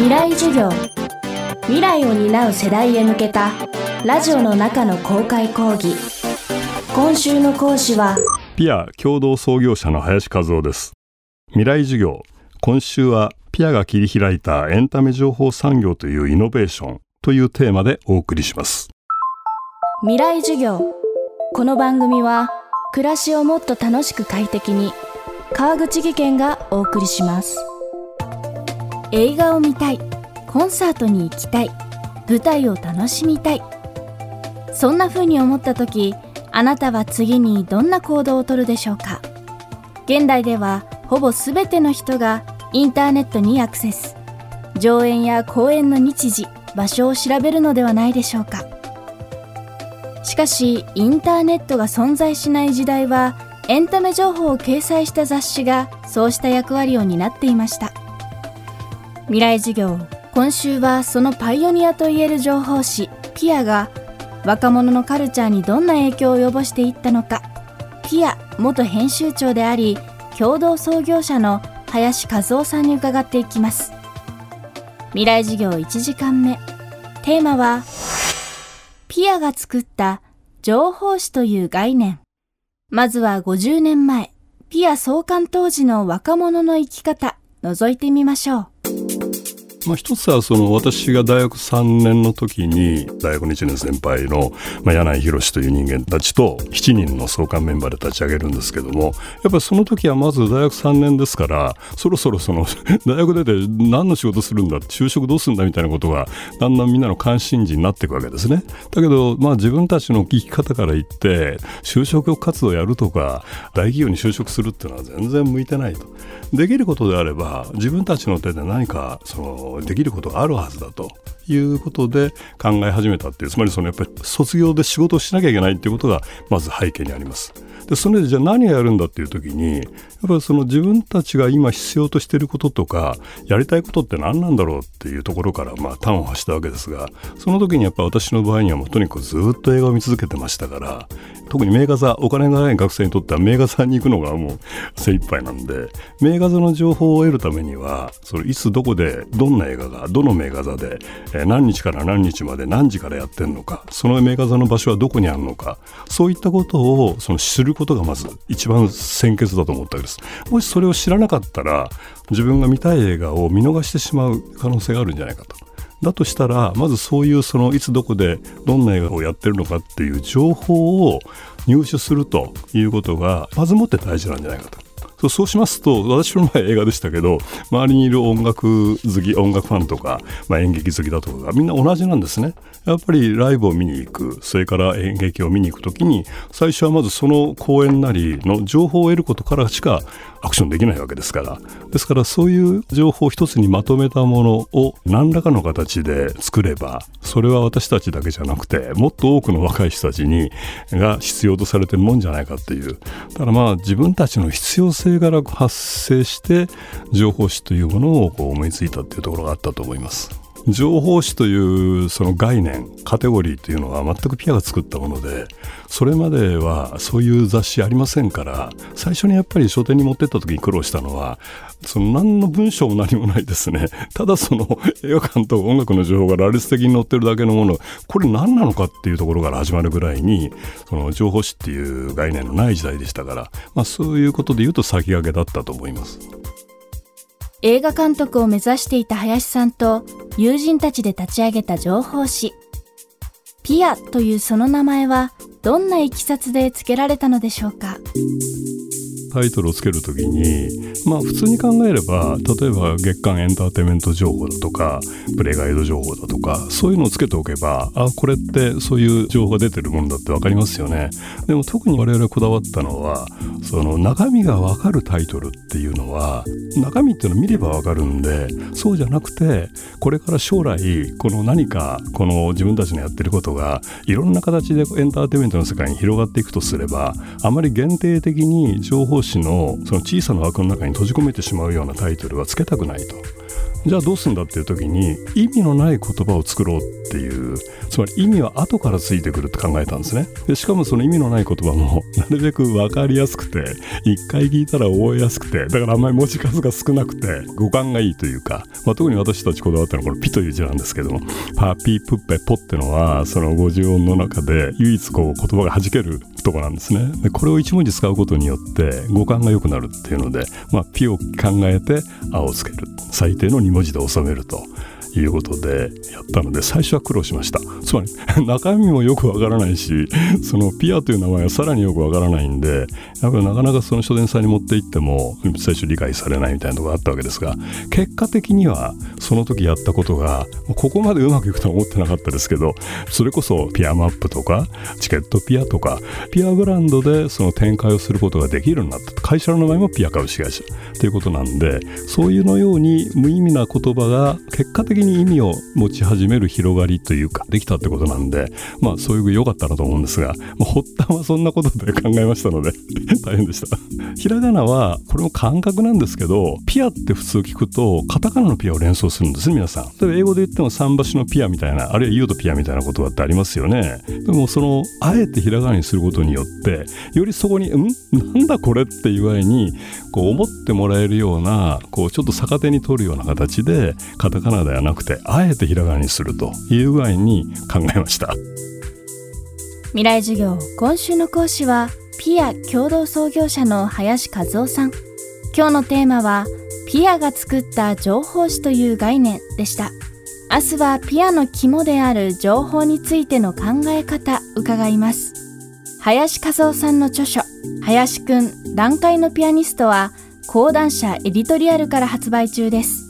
未来授業。未来を担う世代へ向けたラジオの中の公開講義。今週の講師はピア共同創業者の林和夫です。未来授業。今週はピアが切り開いたエンタメ情報産業というイノベーション。というテーマでお送りします。未来授業。この番組は暮らしをもっと楽しく快適に川口義賢がお送りします映画を見たい。コンサートに行きたい。舞台を楽しみたい。そんな風に思った時あなたは次にどんな行動をとるでしょうか？現代ではほぼ全ての人がインターネットにアクセス。上演や公演の日時場所を調べるのではないでしょうか？しかしインターネットが存在しない時代はエンタメ情報を掲載した雑誌がそうした役割を担っていました。未来授業今週はそのパイオニアといえる情報誌ピアが若者のカルチャーにどんな影響を及ぼしていったのか。ピア元編集長であり共同創業者の林和夫さんに伺っていきます。未来授業1時間目。テーマはピアが作った情報誌という概念。まずは50年前ピア創刊当時の若者の生き方覗いてみましょう。まあ、一つはその私が大学3年の時に大学1年先輩の、柳井宏という人間たちと7人の創刊メンバーで立ち上げるんですけどもやっぱりその時はまず大学3年ですからそろそろその 大学出て何の仕事するんだ就職どうするんだみたいなことがだんだんみんなの関心事になっていくわけですね。だけど、まあ、自分たちの生き方から言って就職活動やるとか大企業に就職するっていうのは全然向いてないと。できることであれば自分たちの手で何かそのできることがあるはずだということで考え始めたっていうつまりそのやっぱり卒業で仕事をしなきゃいけないっていうことがまず背景にあります。でそれでじゃあ何をやるんだっていう時にやっぱりその自分たちが今必要としていることとかやりたいことって何なんだろうっていうところからまあ端を発したわけですがその時にやっぱ私の場合にはもうとにかくずっと映画を見続けてましたから特に名画座お金がない学生にとっては名画座に行くのがもう精一杯なんで名画座の情報を得るためにはそれいつどこでどんな映画がどの名画座で、え、何日から何日まで何時からやってるのかその名画座の場所はどこにあるのかそういったことをその知ることがまず一番先決だと思ったわけです。もしそれを知らなかったら自分が見たい映画を見逃してしまう可能性があるんじゃないかと。だとしたらまずそういうそのいつどこでどんな映画をやってるのかっていう情報を入手するということがまずもって大事なんじゃないかと。そうしますと私の前映画でしたけど周りにいる音楽好き音楽ファンとか、まあ、演劇好きだとかみんな同じなんですねやっぱりライブを見に行くそれから演劇を見に行く時に最初はまずその公演なりの情報を得ることからしかアクションできないわけですからですからそういう情報を一つにまとめたものを何らかの形で作ればそれは私たちだけじゃなくてもっと多くの若い人たちにが必要とされてるもんじゃないかっていうただまあ自分たちの必要性から発生して情報誌というものをこう思いついたっていうところがあったと思います。情報誌というその概念カテゴリーというのは全くピアが作ったものでそれまではそういう雑誌ありませんから最初にやっぱり書店に持ってった時に苦労したのはその何の文章も何もないですねただその映画館と音楽の情報が羅列的に載ってるだけのものこれ何なのかっていうところから始まるぐらいにその情報誌っていう概念のない時代でしたから、まあ、そういうことで言うと先駆けだったと思います。映画監督を目指していた林さんと友人たちで立ち上げた情報誌ピアというその名前はどんないきさつで付けられたのでしょうか？タイトルをつけるときにまあ普通に考えれば例えば月間エンターテインメント情報だとかプレイガイド情報だとかそういうのをつけておけばあこれってそういう情報が出てるものだって分かりますよね。でも特に我々こだわったのはその中身が分かるタイトルっていうのは中身っていうのを見れば分かるんでそうじゃなくてこれから将来この何かこの自分たちのやってることがいろんな形でエンターテインメントの世界に広がっていくとすればあまり限定的に情報誌のその小さな枠の中に閉じ込めてしまうようなタイトルはつけたくないと。じゃあどうするんだっていう時に意味のない言葉を作ろうっていうつまり意味は後からついてくるって考えたんですねでしかもその意味のない言葉もなるべく分かりやすくて一回聞いたら覚えやすくてだからあんまり文字数が少なくて語感がいいというか、まあ、特に私たちこだわったのはこの「ピ」という字なんですけども「パピープッペポ」ってのはその50音の中で唯一こう言葉が弾けるとこなんですね。でこれを1文字使うことによって語感が良くなるっていうので「まあ、ピ」を考えて「あ」をつける。最低の2文字で収めると。いうことでやったので最初は苦労しました。つまり 中身もよくわからないしそのピアという名前はさらによくわからないんでやっぱりなかなかその書店さんに持って行っても最初理解されないみたいなとこがあったわけですが結果的にはその時やったことがここまでうまくいくとは思ってなかったですけどそれこそピアマップとかチケットピアとかピアブランドでその展開をすることができるようになった。会社の名前もピア株式会社ということなんでそういうのように無意味な言葉が結果的にに意味を持ち始める広がりというかできたってことなんでまあそういう良かったなと思うんですが、まあ、発端はそんなことで考えましたので 大変でした。ひらがなはこれも感覚なんですけどピアって普通聞くとカタカナのピアを連想するんですね皆さん。例えば英語で言っても桟橋のピアみたいなあるいはユートピアみたいな言葉ってありますよね。でもそのあえてひらがなにすることによってよりそこに「ん？なんだこれ?」っていう具合にこう思ってもらえるようなこうちょっと逆手に取るような形でカタカナではななくてあえてひらがなにするという具合に考えました。未来授業今週の講師はピア共同創業者の林和夫さん。今日のテーマはピアが作った情報誌という概念でした。明日はピアの肝である情報についての考え方伺います。林和夫さんの著書林くん段階のピアニストは講談社エディトリアルから発売中です。